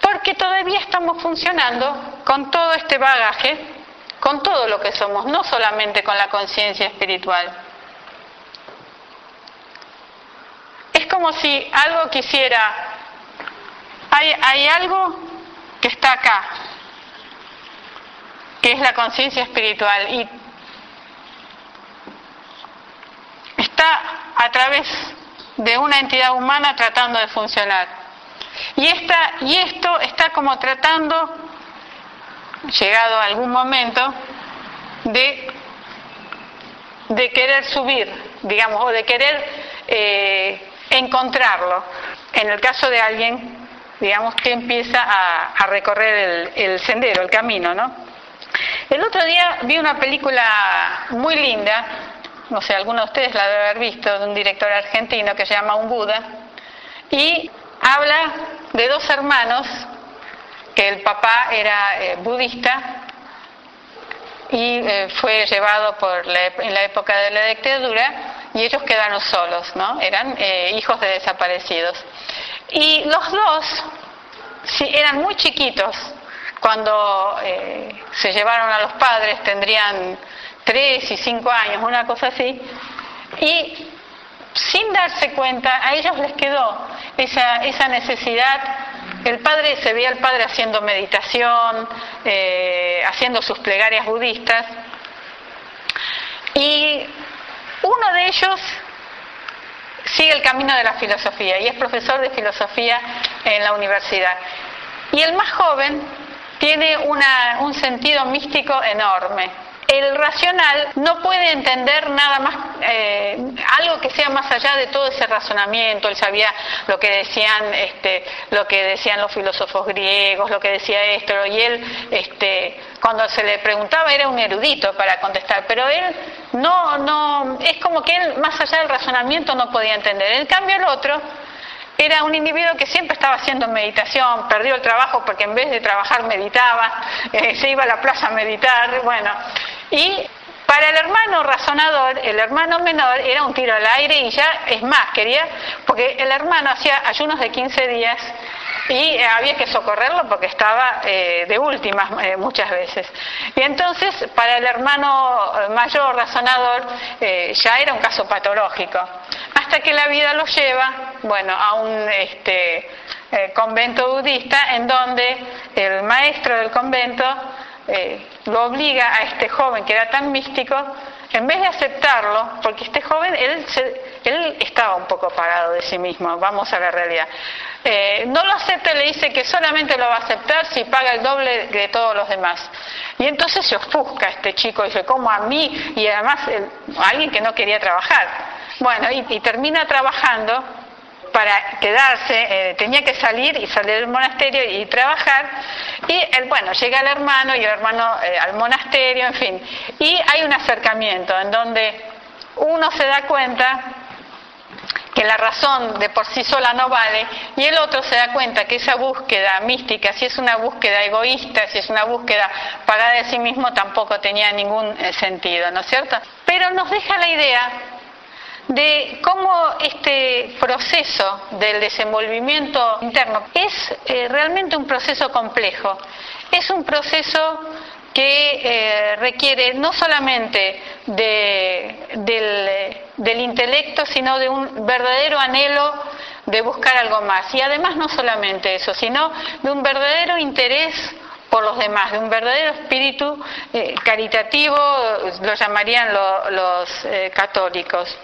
porque todavía estamos funcionando con todo este bagaje, con todo lo que somos, no solamente con la conciencia espiritual. Es como si algo quisiera, hay, hay algo que está acá, que es la conciencia espiritual, y está a través de una entidad humana tratando de funcionar. Y, esta, y esto está como tratando, llegado a algún momento, de, de querer subir, digamos, o de querer eh, encontrarlo. En el caso de alguien, digamos, que empieza a, recorrer el, el, sendero, el camino, ¿no? El otro día vi una película muy linda no sé, alguno de ustedes la debe haber visto, de un director argentino que se llama Un Buda, y habla de dos hermanos, que el papá era eh, budista y eh, fue llevado por en la época de la dictadura y ellos quedaron solos, ¿no? Eran eh, hijos de desaparecidos. Y los dos sí, eran muy chiquitos cuando se llevaron a los padres, tendrían tres y cinco años, una cosa así, y sin darse cuenta, a ellos les quedó esa, esa necesidad. El padre se veía al padre haciendo meditación, eh, haciendo sus plegarias budistas, y uno de ellos sigue el camino de la filosofía y es profesor de filosofía en la universidad. Y el más joven tiene un sentido místico enorme el racional no puede entender nada más, eh, algo que sea más allá de todo ese razonamiento. Él sabía lo que decían, este, lo que decían los filósofos griegos, lo que decía esto, y él, este, cuando se le preguntaba, era un erudito para contestar, pero él no, no, es como que él, más allá del razonamiento, no podía entender. En cambio, el otro, era un individuo que siempre estaba haciendo meditación, perdió el trabajo porque en vez de trabajar meditaba, eh, se iba a la plaza a meditar, bueno, y para el hermano razonador, el hermano menor era un tiro al aire y ya es más, quería, porque el hermano hacía ayunos de 15 días y había que socorrerlo porque estaba eh, de últimas eh, muchas veces. Y entonces, para el hermano mayor razonador, ya era un caso patológico hasta que la vida lo lleva, bueno, a un este, eh, convento budista en donde el maestro del convento eh, lo obliga a este joven que era tan místico, en vez de aceptarlo, porque este joven, él, él estaba un poco parado de sí mismo, vamos a la realidad. Eh, no lo acepta y le dice que solamente lo va a aceptar si paga el doble de todos los demás. Y entonces se ofusca este chico, y dice, ¿cómo a mí? Y además alguien que no quería trabajar. Bueno, y, termina trabajando para quedarse, eh, tenía que salir y salir del monasterio y trabajar. Y el, bueno, llega el hermano y el hermano eh, al monasterio, en fin. Y hay un acercamiento en donde uno se da cuenta que la razón de por sí sola no vale, y el otro se da cuenta que esa búsqueda mística, si es una búsqueda egoísta, si es una búsqueda pagada de sí mismo, tampoco tenía ningún eh, sentido, ¿no es cierto? Pero nos deja la idea de cómo este proceso del desenvolvimiento interno es eh, realmente un proceso complejo, es un proceso que eh, requiere no solamente del, del intelecto, sino de un verdadero anhelo de buscar algo más. Y además no solamente eso, sino de un verdadero interés por los demás, de un verdadero espíritu eh, caritativo, lo llamarían los católicos.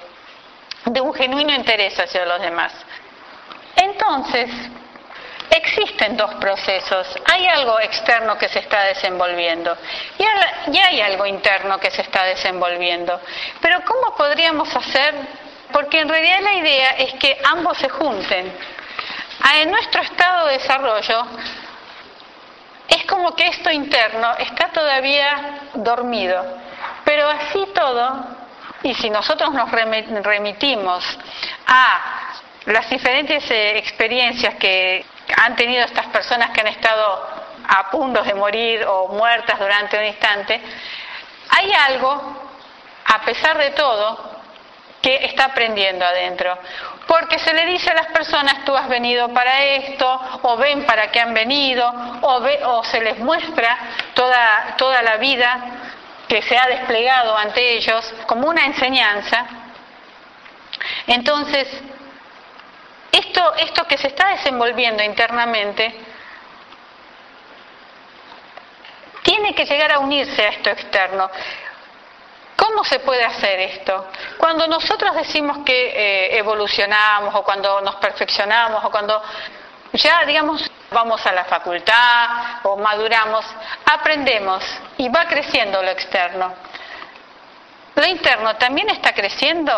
De un genuino interés hacia los demás. Entonces, existen dos procesos. Hay algo externo que se está desenvolviendo y hay algo interno que se está desenvolviendo. Pero ¿cómo podríamos hacer? Porque en realidad la idea es que ambos se junten. Ah, en nuestro estado de desarrollo es como que esto interno está todavía dormido, pero así todo, y si nosotros nos remitimos a las diferentes eh, experiencias que han tenido estas personas que han estado a punto de morir o muertas durante un instante, hay algo, a pesar de todo, que está aprendiendo adentro. Porque se le dice a las personas, tú has venido para esto, o ven para qué han venido, o, o se les muestra toda, toda la vida que se ha desplegado ante ellos como una enseñanza. Entonces, esto, esto que se está desenvolviendo internamente tiene que llegar a unirse a esto externo. ¿Cómo se puede hacer esto? Cuando nosotros decimos que eh, evolucionamos o cuando nos perfeccionamos o cuando ya, digamos, vamos a la facultad o maduramos, aprendemos y va creciendo lo externo. Lo interno también está creciendo.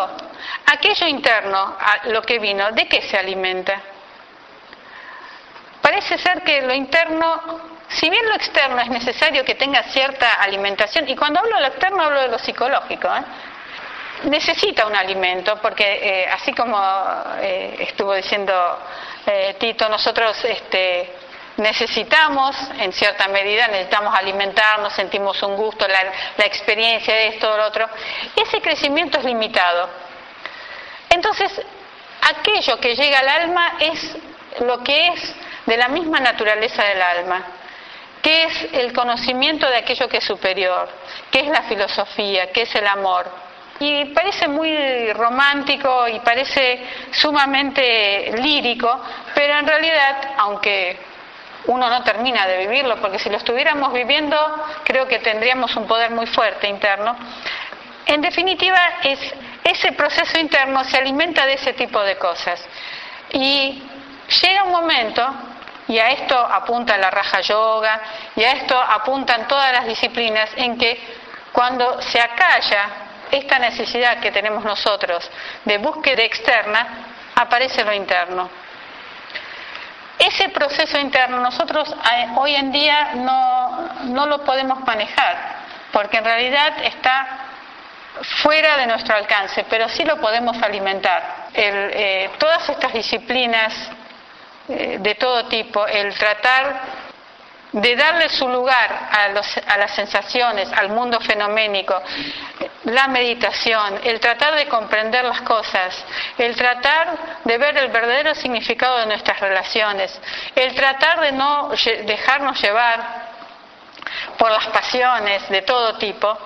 Aquello interno, lo que vino, ¿de qué se alimenta? Parece ser que lo interno si bien lo externo es necesario que tenga cierta alimentación, y cuando hablo de lo externo hablo de lo psicológico, ¿eh? necesita un alimento, porque eh, así como eh, estuvo diciendo Tito, nosotros este, necesitamos, en cierta medida, necesitamos alimentarnos, sentimos un gusto, la, la experiencia de esto o lo otro, ese crecimiento es limitado. Entonces, aquello que llega al alma es lo que es de la misma naturaleza del alma qué es el conocimiento de aquello que es superior, qué es la filosofía, qué es el amor. Y parece muy romántico y parece sumamente lírico, pero en realidad, aunque uno no termina de vivirlo, porque si lo estuviéramos viviendo, creo que tendríamos un poder muy fuerte interno. En definitiva, es, ese proceso interno se alimenta de ese tipo de cosas. Y llega un momento y a esto apunta la raja yoga, y a esto apuntan todas las disciplinas en que cuando se acalla esta necesidad que tenemos nosotros de búsqueda externa, aparece lo interno. Ese proceso interno nosotros eh, hoy en día no, no lo podemos manejar, porque en realidad está fuera de nuestro alcance, pero sí lo podemos alimentar. Eh, todas estas disciplinas eh, de todo tipo, el tratar de darle su lugar a, a, las sensaciones, al mundo fenoménico, la meditación, el tratar de comprender las cosas, el tratar de ver el verdadero significado de nuestras relaciones, el tratar de no dejarnos llevar por las pasiones de todo tipo,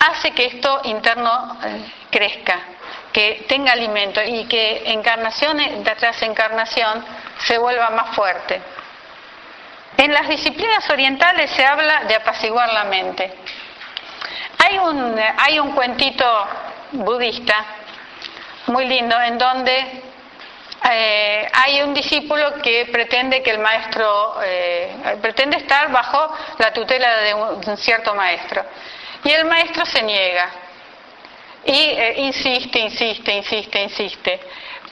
hace que esto interno eh, crezca, que tenga alimento y que encarnación tras encarnación se vuelva más fuerte. En las disciplinas orientales se habla de apaciguar la mente. Hay un, hay un cuentito budista muy lindo en donde eh, hay un discípulo que pretende que el maestro eh, pretende estar bajo la tutela de un cierto maestro y el maestro se niega y eh, insiste, insiste, insiste, insiste.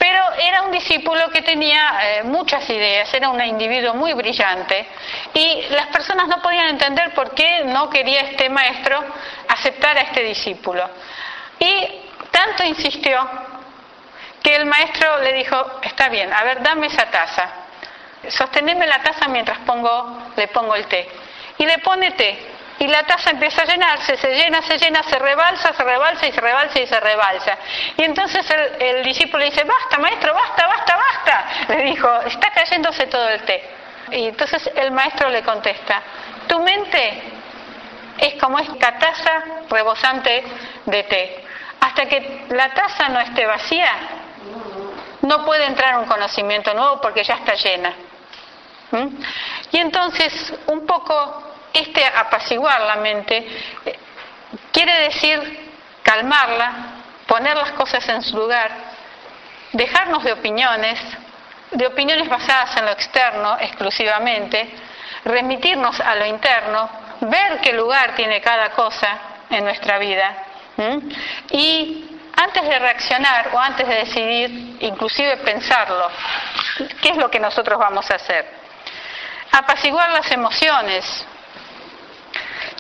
Pero era un discípulo que tenía eh, muchas ideas, era un individuo muy brillante y las personas no podían entender por qué no quería este maestro aceptar a este discípulo. Y tanto insistió que el maestro le dijo, está bien, a ver, dame esa taza, sosteneme la taza mientras pongo, le pongo el té. Y le pone té y la taza empieza a llenarse, se llena, se llena, se rebalsa, se rebalsa y se rebalsa y se rebalsa. Y entonces el, discípulo le dice, basta maestro, basta, basta, basta. Le dijo, está cayéndose todo el té. Y entonces el maestro le contesta, tu mente es como esta taza rebosante de té. Hasta que la taza no esté vacía, no puede entrar un conocimiento nuevo porque ya está llena. ¿Mm? Y entonces, un poco este apaciguar la mente eh, quiere decir calmarla, poner las cosas en su lugar dejarnos de opiniones, de opiniones basadas en lo externo exclusivamente, remitirnos a lo interno, ver qué lugar tiene cada cosa en nuestra vida y antes de reaccionar o antes de decidir, inclusive pensarlo, ¿qué es lo que nosotros vamos a hacer? Apaciguar las emociones,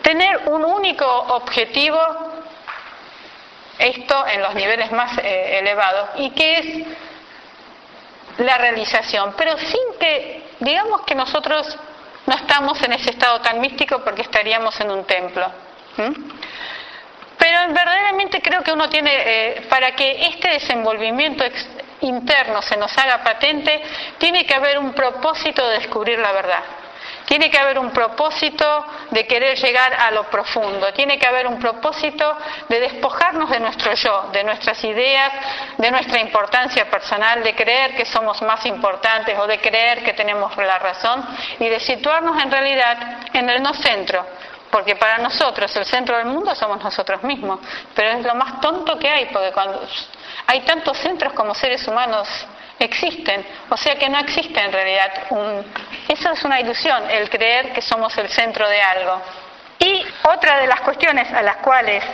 tener un único objetivo, esto en los niveles más eh, elevados, y que es la realización, pero sin que, digamos que nosotros no estamos en ese estado tan místico porque estaríamos en un templo. Pero verdaderamente creo que uno tiene, eh, para que este desenvolvimiento interno se nos haga patente, tiene que haber un propósito de descubrir la verdad. Tiene que haber un propósito de querer llegar a lo profundo, tiene que haber un propósito de despojarnos de nuestro yo, de nuestras ideas, de nuestra importancia personal, de creer que somos más importantes o de creer que tenemos la razón y de situarnos en realidad en el no centro, porque para nosotros el centro del mundo somos nosotros mismos, pero es lo más tonto que hay, porque cuando hay tantos centros como seres humanos existen, o sea que no existe en realidad un... Eso es una ilusión, el creer que somos el centro de algo. Y otra de las cuestiones a las cuales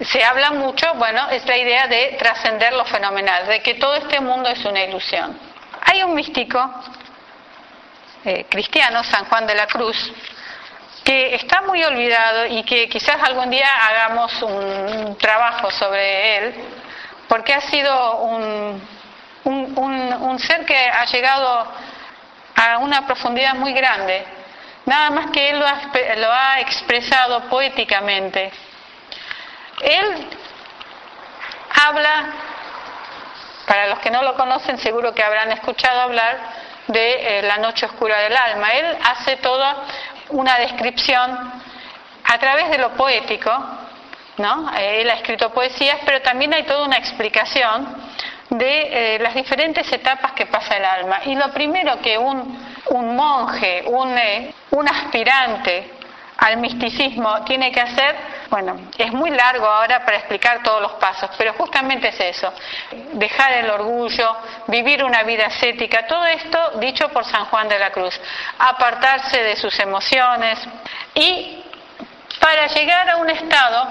se habla mucho, bueno, es la idea de trascender lo fenomenal, de que todo este mundo es una ilusión. Hay un místico eh, cristiano, San Juan de la Cruz, que está muy olvidado y que quizás algún día hagamos un trabajo sobre él, porque ha sido un, un, ser que ha llegado a una profundidad muy grande, nada más que él lo ha, lo ha expresado poéticamente. Él habla, para los que no lo conocen seguro que habrán escuchado hablar de eh, la noche oscura del alma. Él hace toda una descripción a través de lo poético, ¿no? Eh, él ha escrito poesías, pero también hay toda una explicación de eh, las diferentes etapas que pasa el alma. Y lo primero que un, un monje, un, eh, un aspirante al misticismo tiene que hacer, bueno, es muy largo ahora para explicar todos los pasos, pero justamente es eso, dejar el orgullo, vivir una vida ascética, todo esto dicho por San Juan de la Cruz, apartarse de sus emociones y para llegar a un estado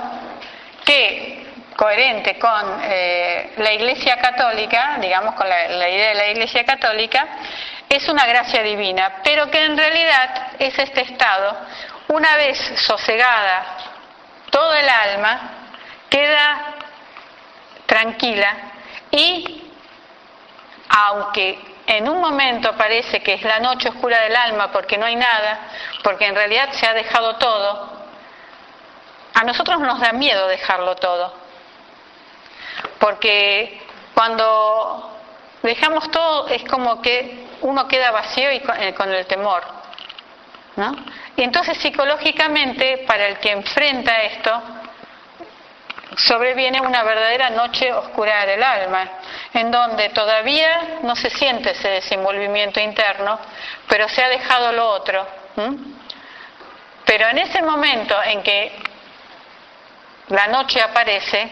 que coherente con eh, la Iglesia Católica, digamos con la, idea de la Iglesia Católica, es una gracia divina, pero que en realidad es este estado, una vez sosegada todo el alma, queda tranquila y aunque en un momento parece que es la noche oscura del alma porque no hay nada, porque en realidad se ha dejado todo, a nosotros nos da miedo dejarlo todo porque cuando dejamos todo es como que uno queda vacío y con, eh, el temor. ¿no? Y entonces psicológicamente, para el que enfrenta esto, sobreviene una verdadera noche oscura del alma, en donde todavía no se siente ese desenvolvimiento interno, pero se ha dejado lo otro. Pero en ese momento en que la noche aparece,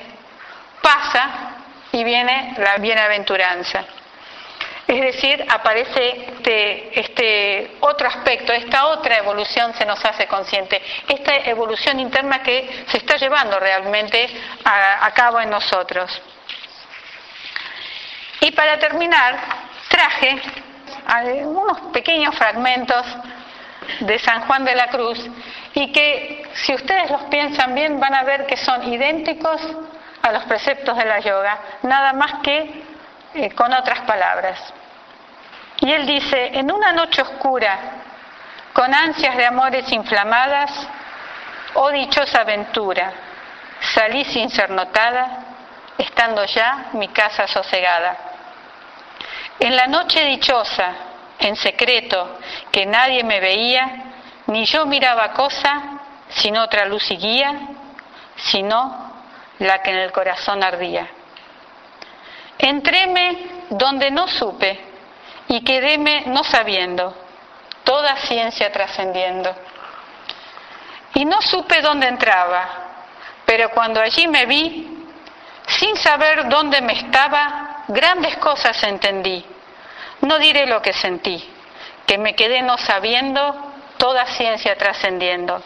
pasa y viene la bienaventuranza. Es decir, aparece este, este, otro aspecto, esta otra evolución se nos hace consciente, esta evolución interna que se está llevando realmente a, a cabo en nosotros. Y para terminar, traje algunos pequeños fragmentos de San Juan de la Cruz y que si ustedes los piensan bien van a ver que son idénticos a los preceptos de la yoga, nada más que eh, con otras palabras. Y él dice, en una noche oscura, con ansias de amores inflamadas, oh dichosa aventura, salí sin ser notada, estando ya mi casa sosegada. En la noche dichosa, en secreto, que nadie me veía, ni yo miraba cosa, sin otra luz y guía, sino la que en el corazón ardía. Entréme donde no supe y quedéme no sabiendo, toda ciencia trascendiendo. Y no supe dónde entraba, pero cuando allí me vi, sin saber dónde me estaba, grandes cosas entendí. No diré lo que sentí, que me quedé no sabiendo, toda ciencia trascendiendo.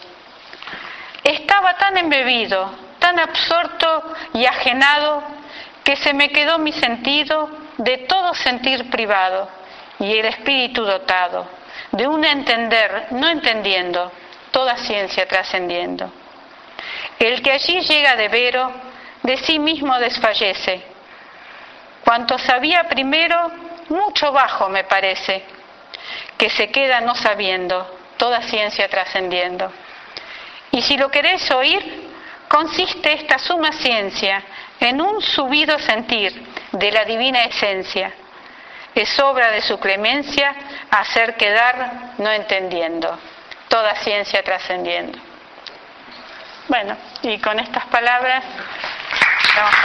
Estaba tan embebido, tan absorto y ajenado, que se me quedó mi sentido de todo sentir privado y el espíritu dotado, de un entender no entendiendo, toda ciencia trascendiendo. El que allí llega de vero, de sí mismo desfallece. Cuanto sabía primero, mucho bajo me parece, que se queda no sabiendo, toda ciencia trascendiendo. Y si lo queréis oír, consiste esta suma ciencia en un subido sentir de la divina esencia. Es obra de su clemencia hacer quedar no entendiendo, toda ciencia trascendiendo. Bueno, y con estas palabras vamos